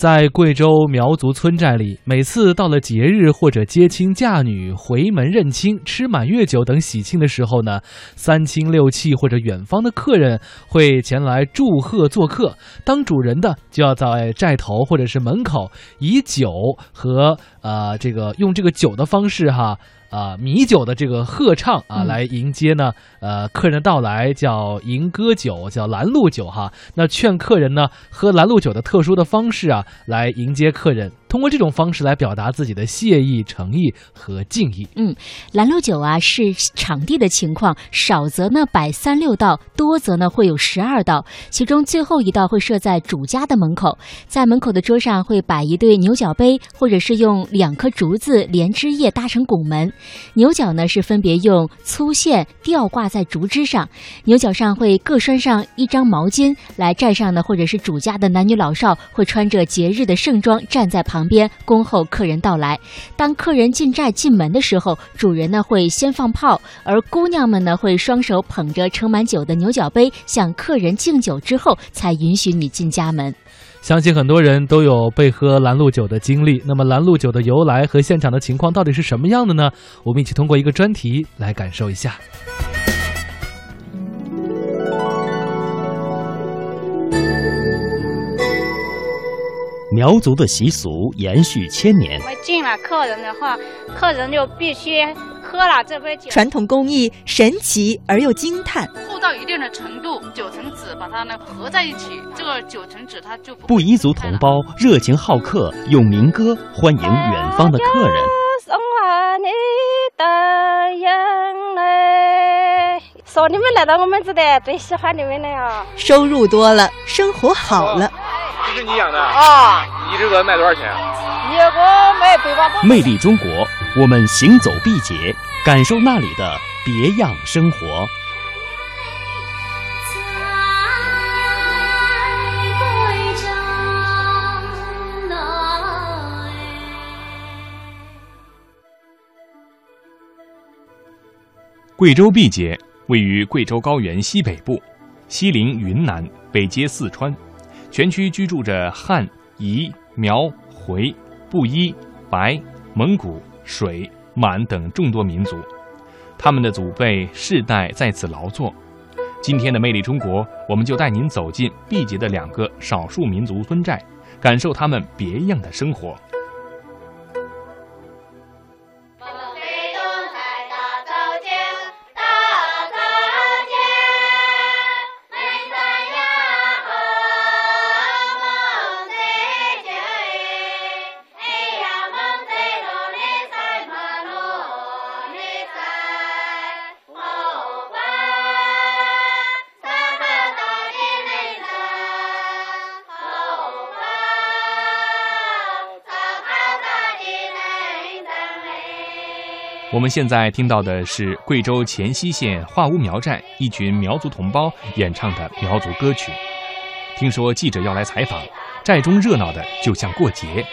在贵州苗族村寨里，每次到了节日或者接亲嫁女、回门认亲、吃满月酒等喜庆的时候呢，三亲六戚或者远方的客人会前来祝贺做客。当主人的就要在寨头或者是门口以酒和呃这个用这个酒的方式哈。啊，米酒的这个贺唱啊，来迎接呢，呃，客人的到来叫迎歌酒，叫拦路酒哈。那劝客人呢喝拦路酒的特殊的方式啊，来迎接客人。通过这种方式来表达自己的谢意、诚意和敬意。嗯，拦路酒啊是场地的情况，少则呢摆三六道，多则呢会有十二道。其中最后一道会设在主家的门口，在门口的桌上会摆一对牛角杯，或者是用两棵竹子连枝叶搭成拱门。牛角呢是分别用粗线吊挂在竹枝上，牛角上会各拴上一张毛巾。来站上呢，或者是主家的男女老少会穿着节日的盛装站在旁。旁边恭候客人到来。当客人进寨进门的时候，主人呢会先放炮，而姑娘们呢会双手捧着盛满酒的牛角杯，向客人敬酒之后，才允许你进家门。相信很多人都有被喝拦路酒的经历。那么拦路酒的由来和现场的情况到底是什么样的呢？我们一起通过一个专题来感受一下。苗族的习俗延续千年。我们进了客人的话，客人就必须喝了这杯酒。传统工艺神奇而又惊叹。厚到一定的程度，九层纸把它呢合在一起，这个九层纸它就布依族同胞热情好客，用民歌欢迎远方的客人。说你们来到我们这的，最喜欢你们了呀！收入多了，生活好了。这是你养的啊？一只鹅卖多少钱？一个卖百八。魅力中国，我们行走毕节，感受那里的别样生活。贵州毕节位于贵州高原西北部，西临云南，北接四川。全区居住着汉、彝、苗、回、布依、白、蒙古、水、满等众多民族，他们的祖辈世代在此劳作。今天的魅力中国，我们就带您走进毕节的两个少数民族村寨，感受他们别样的生活。我们现在听到的是贵州黔西县化屋苗寨一群苗族同胞演唱的苗族歌曲。听说记者要来采访，寨中热闹的就像过节。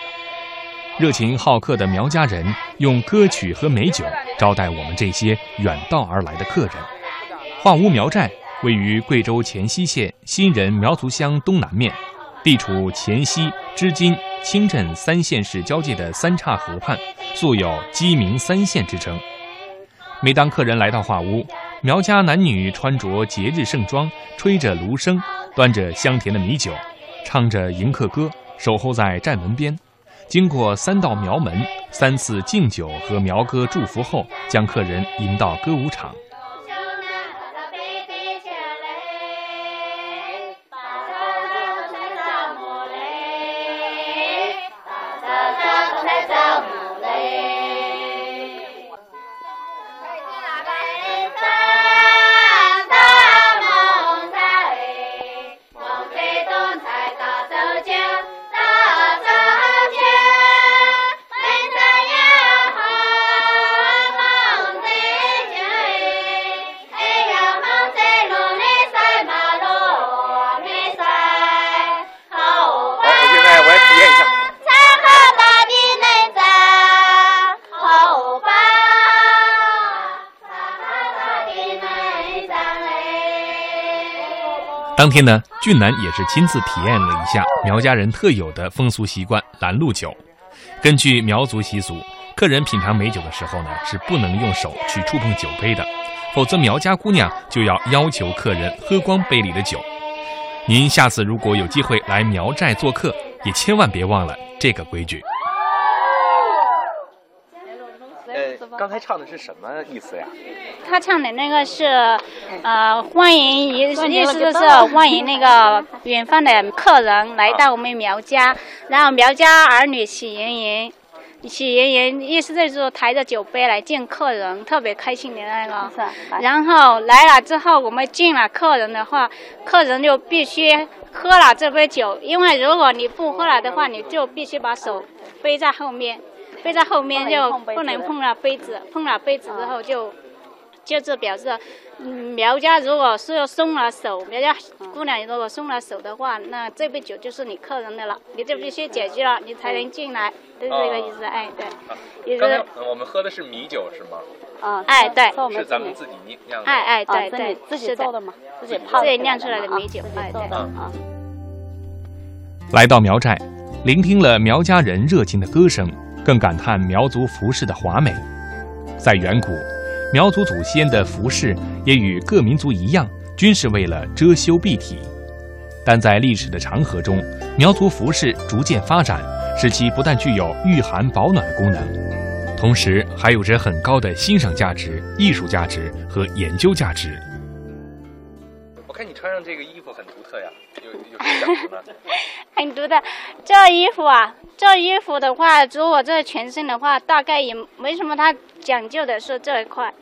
热情好客的苗家人用歌曲和美酒招待我们这些远道而来的客人。化屋苗寨位于贵州黔西县新人苗族乡东南面，地处黔西、织金。清镇三县市交界的三岔河畔，素有“鸡鸣三县”之称。每当客人来到画屋，苗家男女穿着节日盛装，吹着芦笙，端着香甜的米酒，唱着迎客歌，守候在寨门边。经过三道苗门，三次敬酒和苗歌祝福后，将客人引到歌舞场。当天呢，俊男也是亲自体验了一下苗家人特有的风俗习惯——拦路酒。根据苗族习俗，客人品尝美酒的时候呢，是不能用手去触碰酒杯的，否则苗家姑娘就要要求客人喝光杯里的酒。您下次如果有机会来苗寨做客，也千万别忘了这个规矩。呃，刚才唱的是什么意思呀？他唱的那个是，呃，欢迎意意思就是欢迎那个远方的客人来到我们苗家，然后苗家儿女喜盈盈，喜盈盈意思就是抬着酒杯来见客人，特别开心的那个。然后来了之后，我们敬了客人的话，客人就必须喝了这杯酒，因为如果你不喝了的话，你就必须把手背在后面。背在后面就不能碰了杯子，碰了杯子之后就就是表示，苗家如果是松了手，苗家姑娘如果松了手的话，那这杯酒就是你客人的了，你就必须解决了，你才能进来，就是这个意思。哎，对，也是。我们喝的是米酒是吗？啊，哎，对，是咱们自己酿。哎哎，对对，自己做的嘛，自己泡，自己酿出来的米酒，哎对。啊。来到苗寨，聆听了苗家人热情的歌声。更感叹苗族服饰的华美。在远古，苗族祖先的服饰也与各民族一样，均是为了遮羞蔽体。但在历史的长河中，苗族服饰逐渐发展，使其不但具有御寒保暖的功能，同时还有着很高的欣赏价值、艺术价值和研究价值。我看你穿上这个衣服很独特呀，有有什么讲究呢？很毒的，这衣服啊。这衣服的话，如果这全身的话，大概也没什么它讲究的是这一块。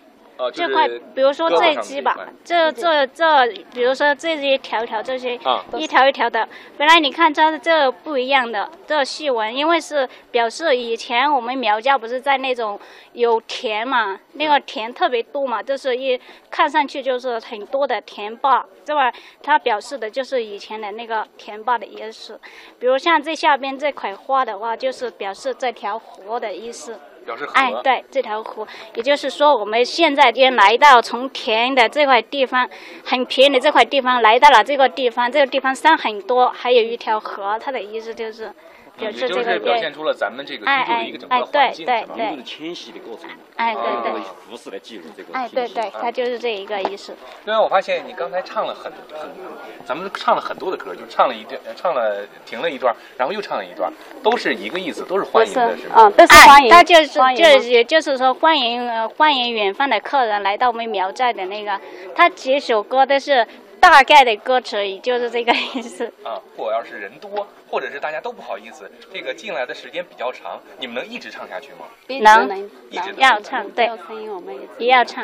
这块，比如说这一只吧，这这这，比如说这些条条这些，一条一条的。本来你看它这不一样的这细纹，因为是表示以前我们苗家不是在那种有田嘛，那个田特别多嘛，就是一看上去就是很多的田坝，这吧？它表示的就是以前的那个田坝的意思。比如像这下边这块花的话，就是表示这条河的意思。哎，对，这条河，也就是说，我们现在就来到从田的这块地方，很平的这块地方，来到了这个地方，这个地方山很多，还有一条河，它的意思就是。也就是表现出了咱们这个居住的一个整个环境，是吧？民族的迁徙的过程，哎，对对，服饰来记录这个，哎，对对，它就是这一个意思。对啊，我发现你刚才唱了很很，咱们唱了很多的歌，就唱了一段，唱了停了一段，然后又唱了一段，都是一个意思，都是欢迎的，是吗？嗯，都是欢迎。他就是就也就是说欢迎欢迎远方的客人来到我们苗寨的那个，他几首歌都是。大概的歌词也就是这个意思啊。或要是人多，或者是大家都不好意思，这个进来的时间比较长，你们能一直唱下去吗？能，一直要唱，对，也要唱。